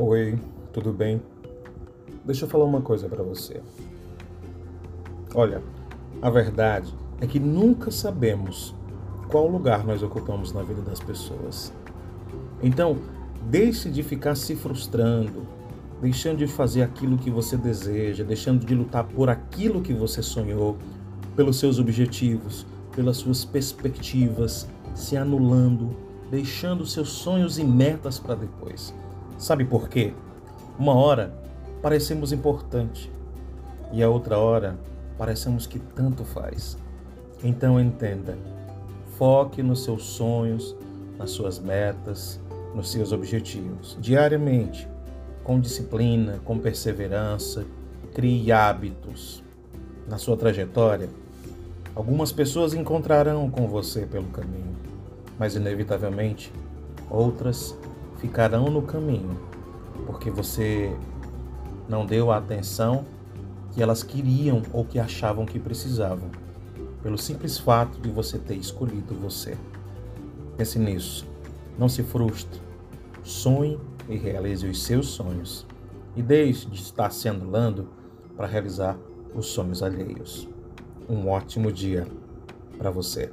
Oi, tudo bem? Deixa eu falar uma coisa para você. Olha, a verdade é que nunca sabemos qual lugar nós ocupamos na vida das pessoas. Então, deixe de ficar se frustrando, deixando de fazer aquilo que você deseja, deixando de lutar por aquilo que você sonhou, pelos seus objetivos, pelas suas perspectivas, se anulando, deixando seus sonhos e metas para depois. Sabe por quê? Uma hora parecemos importante e a outra hora parecemos que tanto faz. Então entenda, foque nos seus sonhos, nas suas metas, nos seus objetivos. Diariamente, com disciplina, com perseverança, crie hábitos. Na sua trajetória, algumas pessoas encontrarão com você pelo caminho, mas inevitavelmente outras ficarão no caminho, porque você não deu a atenção que elas queriam ou que achavam que precisavam, pelo simples fato de você ter escolhido você. Pense nisso. Não se frustre. Sonhe e realize os seus sonhos. E deixe de estar se anulando para realizar os sonhos alheios. Um ótimo dia para você.